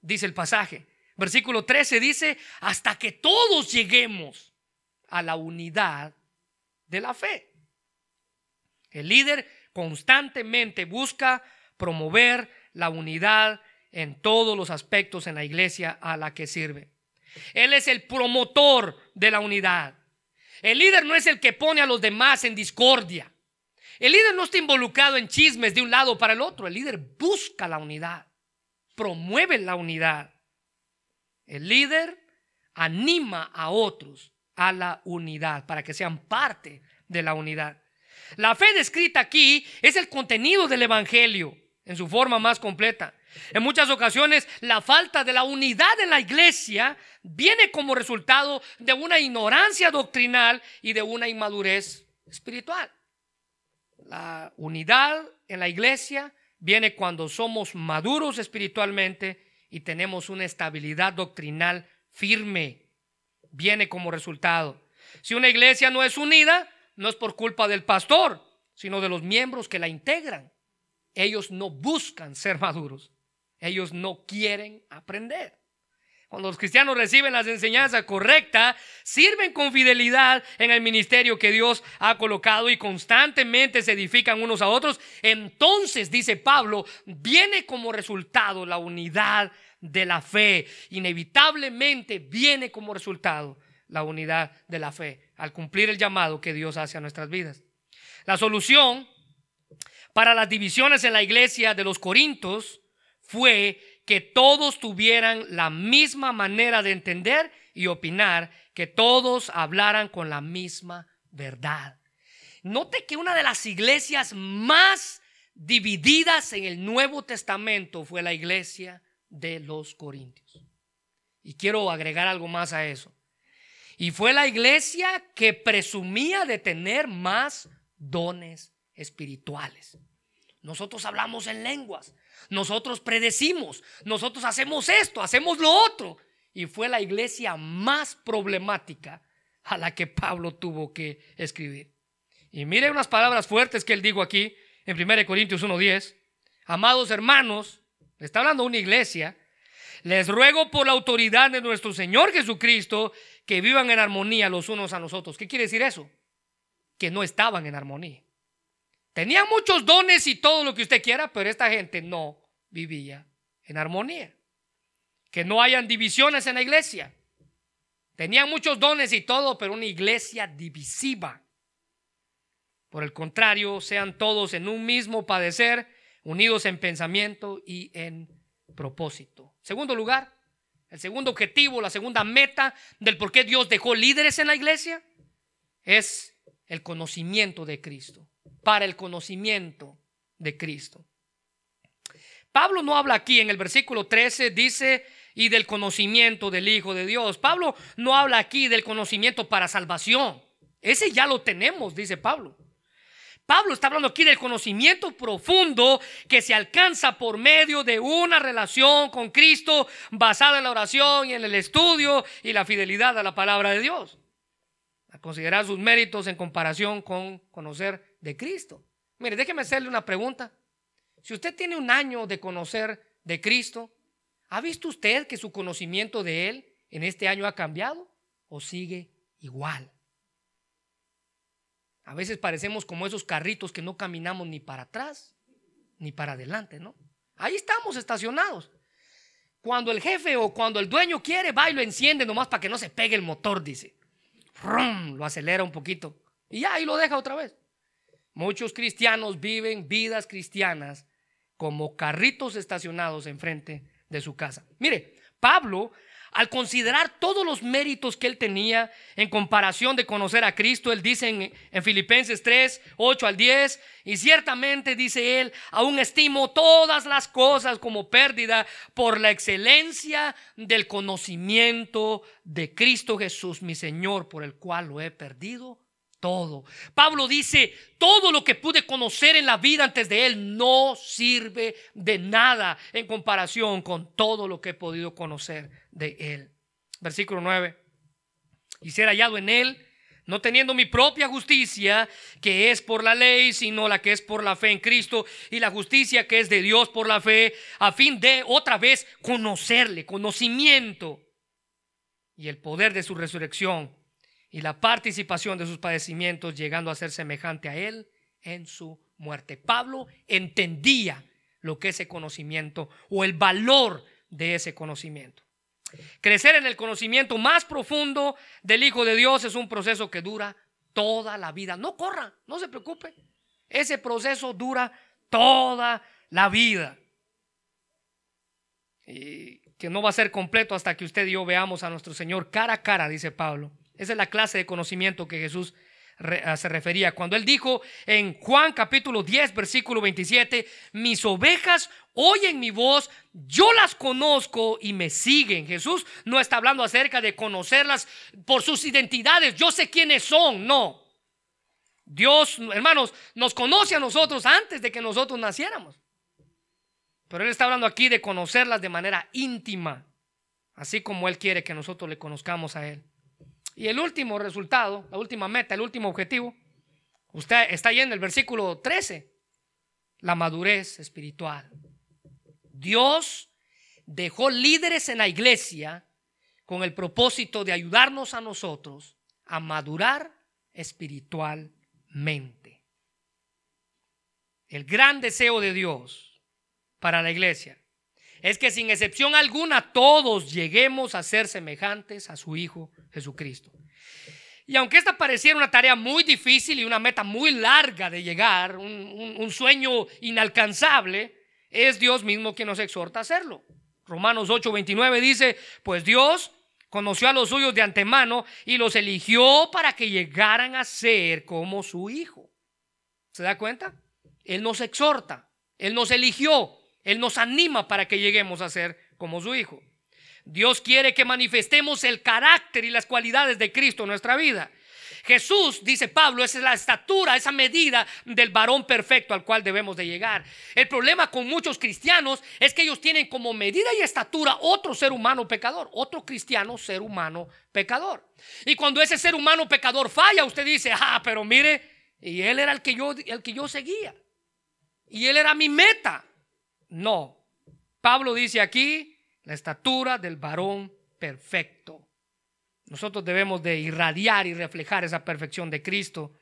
dice el pasaje. Versículo 13 dice, hasta que todos lleguemos a la unidad de la fe. El líder constantemente busca promover la unidad en todos los aspectos en la iglesia a la que sirve. Él es el promotor de la unidad. El líder no es el que pone a los demás en discordia. El líder no está involucrado en chismes de un lado para el otro. El líder busca la unidad, promueve la unidad. El líder anima a otros a la unidad para que sean parte de la unidad. La fe descrita aquí es el contenido del Evangelio en su forma más completa. En muchas ocasiones la falta de la unidad en la iglesia viene como resultado de una ignorancia doctrinal y de una inmadurez espiritual. La unidad en la iglesia viene cuando somos maduros espiritualmente y tenemos una estabilidad doctrinal firme. Viene como resultado. Si una iglesia no es unida, no es por culpa del pastor, sino de los miembros que la integran. Ellos no buscan ser maduros. Ellos no quieren aprender. Cuando los cristianos reciben las enseñanzas correctas, sirven con fidelidad en el ministerio que Dios ha colocado y constantemente se edifican unos a otros, entonces, dice Pablo, viene como resultado la unidad de la fe. Inevitablemente viene como resultado la unidad de la fe al cumplir el llamado que Dios hace a nuestras vidas. La solución para las divisiones en la iglesia de los Corintios fue que todos tuvieran la misma manera de entender y opinar, que todos hablaran con la misma verdad. Note que una de las iglesias más divididas en el Nuevo Testamento fue la iglesia de los Corintios. Y quiero agregar algo más a eso. Y fue la iglesia que presumía de tener más dones espirituales. Nosotros hablamos en lenguas, nosotros predecimos, nosotros hacemos esto, hacemos lo otro. Y fue la iglesia más problemática a la que Pablo tuvo que escribir. Y mire unas palabras fuertes que él dijo aquí en 1 Corintios 1.10. Amados hermanos, está hablando una iglesia, les ruego por la autoridad de nuestro Señor Jesucristo que vivan en armonía los unos a los otros. ¿Qué quiere decir eso? Que no estaban en armonía. Tenían muchos dones y todo lo que usted quiera, pero esta gente no vivía en armonía. Que no hayan divisiones en la iglesia. Tenían muchos dones y todo, pero una iglesia divisiva. Por el contrario, sean todos en un mismo padecer, unidos en pensamiento y en propósito. Segundo lugar, el segundo objetivo, la segunda meta del por qué Dios dejó líderes en la iglesia es el conocimiento de Cristo para el conocimiento de Cristo. Pablo no habla aquí en el versículo 13, dice, y del conocimiento del Hijo de Dios. Pablo no habla aquí del conocimiento para salvación. Ese ya lo tenemos, dice Pablo. Pablo está hablando aquí del conocimiento profundo que se alcanza por medio de una relación con Cristo basada en la oración y en el estudio y la fidelidad a la palabra de Dios. A considerar sus méritos en comparación con conocer de Cristo. Mire, déjeme hacerle una pregunta. Si usted tiene un año de conocer de Cristo, ¿ha visto usted que su conocimiento de Él en este año ha cambiado o sigue igual? A veces parecemos como esos carritos que no caminamos ni para atrás ni para adelante, ¿no? Ahí estamos estacionados. Cuando el jefe o cuando el dueño quiere, va y lo enciende nomás para que no se pegue el motor, dice. Lo acelera un poquito y ya ahí lo deja otra vez. Muchos cristianos viven vidas cristianas como carritos estacionados enfrente de su casa. Mire, Pablo, al considerar todos los méritos que él tenía en comparación de conocer a Cristo, él dice en, en, Filipenses 3, 8 al 10, y ciertamente dice él, aún estimo todas las cosas como pérdida por la excelencia del conocimiento de Cristo Jesús, mi Señor, por el cual lo he perdido todo. Pablo dice, todo lo que pude conocer en la vida antes de él no sirve de nada en comparación con todo lo que he podido conocer de él. Versículo 9. Y ser hallado en él, no teniendo mi propia justicia, que es por la ley, sino la que es por la fe en Cristo, y la justicia que es de Dios por la fe, a fin de otra vez conocerle, conocimiento y el poder de su resurrección y la participación de sus padecimientos, llegando a ser semejante a Él en su muerte. Pablo entendía lo que ese conocimiento o el valor de ese conocimiento. Crecer en el conocimiento más profundo del Hijo de Dios es un proceso que dura toda la vida. No corra, no se preocupe. Ese proceso dura toda la vida. Y que no va a ser completo hasta que usted y yo veamos a nuestro Señor cara a cara, dice Pablo. Esa es la clase de conocimiento que Jesús se refería. Cuando él dijo en Juan capítulo 10, versículo 27, mis ovejas oyen mi voz, yo las conozco y me siguen. Jesús no está hablando acerca de conocerlas por sus identidades, yo sé quiénes son, no. Dios, hermanos, nos conoce a nosotros antes de que nosotros naciéramos. Pero Él está hablando aquí de conocerlas de manera íntima, así como Él quiere que nosotros le conozcamos a Él. Y el último resultado, la última meta, el último objetivo, usted está ahí en el versículo 13, la madurez espiritual. Dios dejó líderes en la iglesia con el propósito de ayudarnos a nosotros a madurar espiritualmente. El gran deseo de Dios para la iglesia es que sin excepción alguna todos lleguemos a ser semejantes a su Hijo Jesucristo. Y aunque esta pareciera una tarea muy difícil y una meta muy larga de llegar, un, sueño inalcanzable, es Dios mismo quien nos exhorta a hacerlo. Romanos 8:29 dice, pues Dios conoció a los suyos de antemano y los eligió para que llegaran a ser como su Hijo. ¿Se da cuenta? Él nos exhorta, Él nos eligió, Él nos anima para que lleguemos a ser como su Hijo. Dios quiere que manifestemos el carácter y las cualidades de Cristo en nuestra vida. Jesús, dice Pablo, esa es la estatura, esa medida del varón perfecto al cual debemos de llegar. El problema con muchos cristianos es que ellos tienen como medida y estatura otro ser humano pecador, otro cristiano ser humano pecador. Y cuando ese ser humano pecador falla, usted dice, ah, pero mire, y él era el que yo, el que yo seguía. Y él era mi meta. No. Pablo dice aquí, la estatura del varón perfecto. Nosotros debemos de irradiar y reflejar esa perfección de Cristo.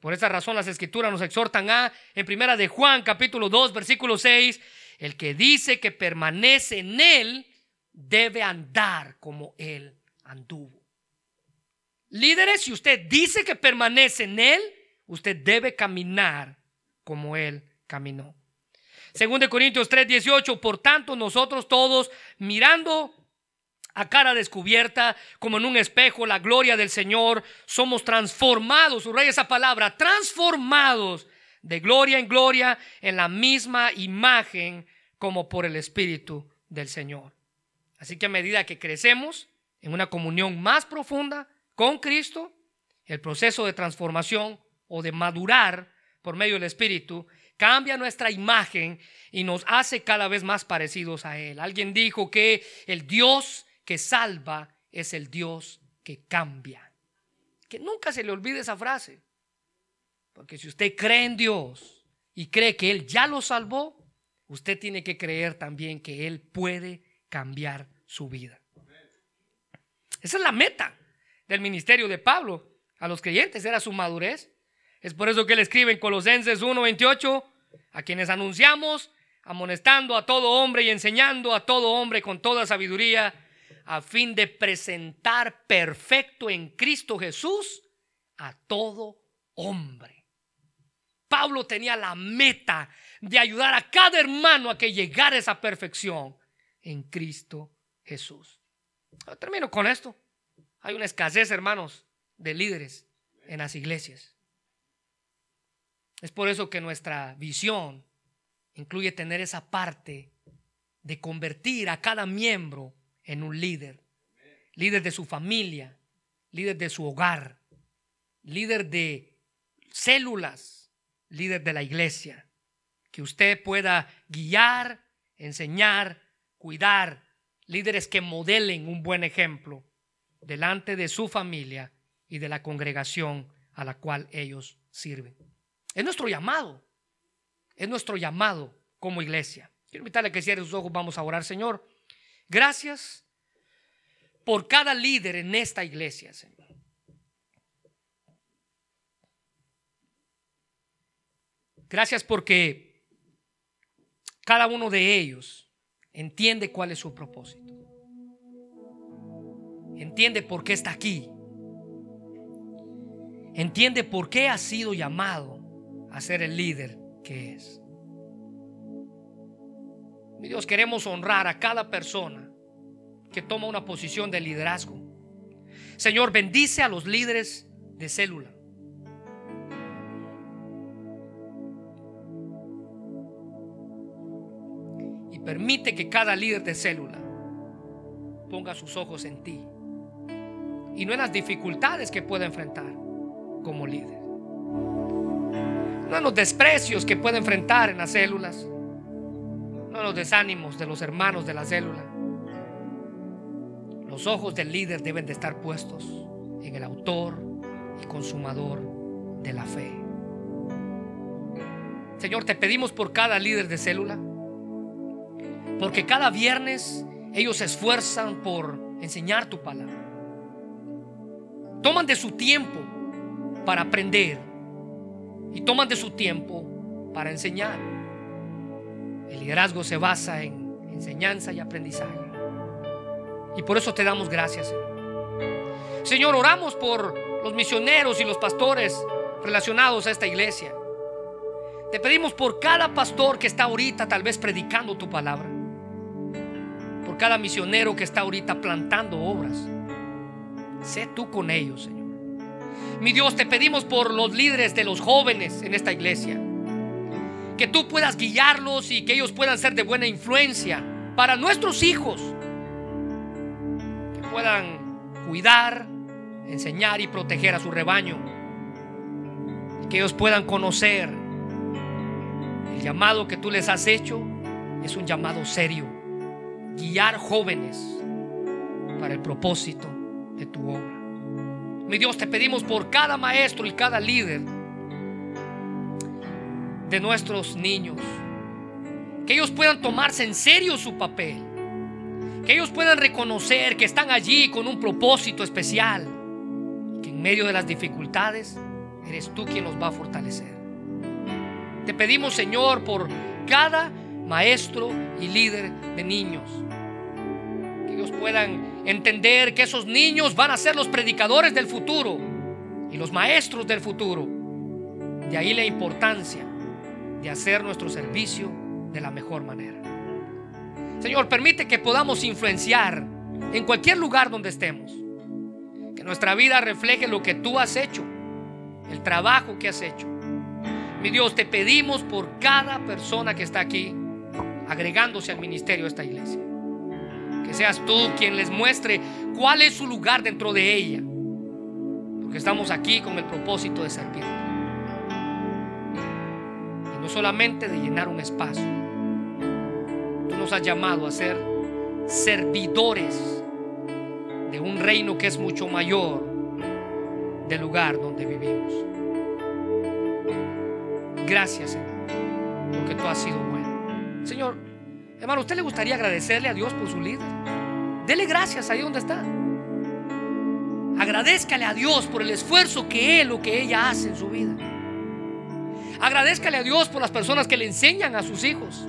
Por esa razón las escrituras nos exhortan a, en primera de Juan capítulo 2 versículo 6, el que dice que permanece en él debe andar como él anduvo. Líderes, si usted dice que permanece en él, usted debe caminar como él caminó. Según de Corintios 3:18, por tanto nosotros todos mirando a cara descubierta, como en un espejo, la gloria del Señor, somos transformados, subraya esa palabra, transformados de gloria en gloria en la misma imagen como por el Espíritu del Señor. Así que a medida que crecemos en una comunión más profunda con Cristo, el proceso de transformación o de madurar por medio del Espíritu cambia nuestra imagen y nos hace cada vez más parecidos a Él. Alguien dijo que el Dios que salva es el Dios que cambia. Que nunca se le olvide esa frase. Porque si usted cree en Dios y cree que Él ya lo salvó, usted tiene que creer también que Él puede cambiar su vida. Esa es la meta del ministerio de Pablo a los creyentes, era su madurez. Es por eso que él escribe en Colosenses 1:28, a quienes anunciamos, amonestando a todo hombre y enseñando a todo hombre con toda sabiduría, a fin de presentar perfecto en Cristo Jesús a todo hombre. Pablo tenía la meta de ayudar a cada hermano a que llegara a esa perfección en Cristo Jesús. termino con esto. Hay una escasez, hermanos, de líderes en las iglesias. Es por eso que nuestra visión incluye tener esa parte de convertir a cada miembro en un líder. Líder de su familia, líder de su hogar, líder de células, líder de la iglesia. Que usted pueda guiar, enseñar, cuidar, líderes que modelen un buen ejemplo delante de su familia y de la congregación a la cual ellos sirven. Es nuestro llamado. Es nuestro llamado como iglesia. Quiero invitarle a que cierre sus ojos. Vamos a orar, Señor. Gracias por cada líder en esta iglesia, Señor. Gracias porque cada uno de ellos entiende cuál es su propósito. Entiende por qué está aquí. Entiende por qué ha sido llamado ser el líder que es. Mi Dios, queremos honrar a cada persona que toma una posición de liderazgo. Señor, bendice a los líderes de célula. Y permite que cada líder de célula ponga sus ojos en ti y no en las dificultades que pueda enfrentar como líder. No en los desprecios que puede enfrentar en las células, no en los desánimos de los hermanos de la célula. Los ojos del líder deben de estar puestos en el autor y consumador de la fe. Señor, te pedimos por cada líder de célula, porque cada viernes ellos se esfuerzan por enseñar tu palabra. Toman de su tiempo para aprender y toman de su tiempo para enseñar. El liderazgo se basa en enseñanza y aprendizaje. Y por eso te damos gracias, Señor. Señor, oramos por los misioneros y los pastores relacionados a esta iglesia. Te pedimos por cada pastor que está ahorita tal vez predicando tu palabra. Por cada misionero que está ahorita plantando obras. Sé tú con ellos, Señor. Mi Dios, te pedimos por los líderes de los jóvenes en esta iglesia. Que tú puedas guiarlos y que ellos puedan ser de buena influencia para nuestros hijos. Que puedan cuidar, enseñar y proteger a su rebaño. Que ellos puedan conocer el llamado que tú les has hecho. Es un llamado serio. Guiar jóvenes para el propósito de tu obra. Mi Dios, te pedimos por cada maestro y cada líder de nuestros niños. Que ellos puedan tomarse en serio su papel. Que ellos puedan reconocer que están allí con un propósito especial. Que en medio de las dificultades eres tú quien los va a fortalecer. Te pedimos, Señor, por cada maestro y líder de niños. Que ellos puedan entender que esos niños van a ser los predicadores del futuro y los maestros del futuro. De ahí la importancia de hacer nuestro servicio de la mejor manera. Señor, permite que podamos influenciar en cualquier lugar donde estemos. Que nuestra vida refleje lo que tú has hecho, el trabajo que has hecho. Mi Dios, te pedimos por cada persona que está aquí agregándose al ministerio de esta iglesia. Que seas tú quien les muestre cuál es su lugar dentro de ella. Porque estamos aquí con el propósito de servir solamente de llenar un espacio. Tú nos has llamado a ser servidores de un reino que es mucho mayor del lugar donde vivimos. Gracias, Señor, porque tú has sido bueno. Señor, hermano, ¿usted le gustaría agradecerle a Dios por su líder? Dele gracias ahí donde está. Agradezcale a Dios por el esfuerzo que él o que ella hace en su vida. Agradezcale a Dios por las personas que le enseñan a sus hijos.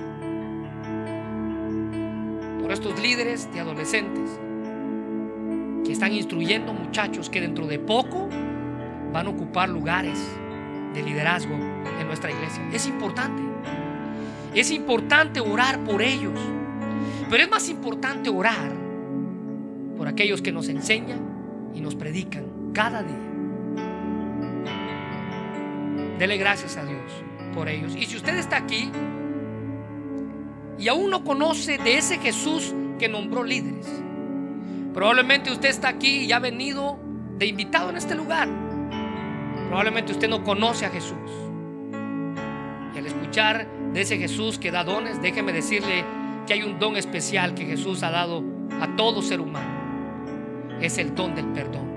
Por estos líderes de adolescentes que están instruyendo muchachos que dentro de poco van a ocupar lugares de liderazgo en nuestra iglesia. Es importante. Es importante orar por ellos. Pero es más importante orar por aquellos que nos enseñan y nos predican cada día. Dele gracias a Dios por ellos. Y si usted está aquí y aún no conoce de ese Jesús que nombró líderes, probablemente usted está aquí y ha venido de invitado en este lugar. Probablemente usted no conoce a Jesús. Y al escuchar de ese Jesús que da dones, déjeme decirle que hay un don especial que Jesús ha dado a todo ser humano. Es el don del perdón.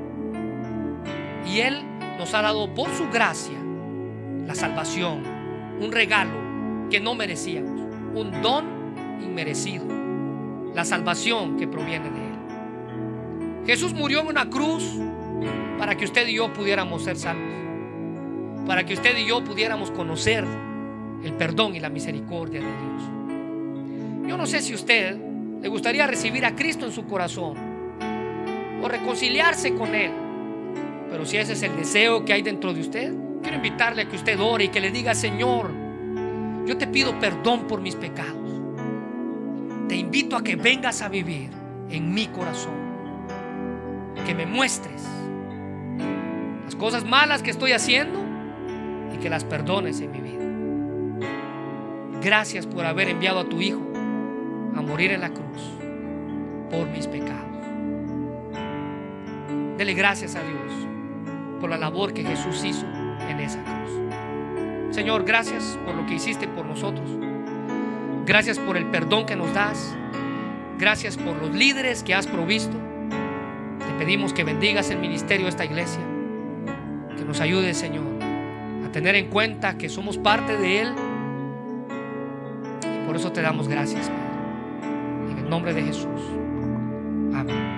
Y Él nos ha dado por su gracia la salvación, un regalo que no merecíamos, un don inmerecido, la salvación que proviene de Él. Jesús murió en una cruz para que usted y yo pudiéramos ser salvos, para que usted y yo pudiéramos conocer el perdón y la misericordia de Dios. Yo no sé si usted le gustaría recibir a Cristo en su corazón o reconciliarse con Él, pero si ese es el deseo que hay dentro de usted, Quiero invitarle a que usted ore y que le diga, Señor, yo te pido perdón por mis pecados. Te invito a que vengas a vivir en mi corazón. Que me muestres las cosas malas que estoy haciendo y que las perdones en mi vida. Gracias por haber enviado a tu Hijo a morir en la cruz por mis pecados. Dele gracias a Dios por la labor que Jesús hizo en esa cruz. Señor, gracias por lo que hiciste por nosotros. Gracias por el perdón que nos das. Gracias por los líderes que has provisto. Te pedimos que bendigas el ministerio de esta iglesia. Que nos ayude, Señor, a tener en cuenta que somos parte de Él. Por eso te damos gracias, Padre. En el nombre de Jesús. Amén.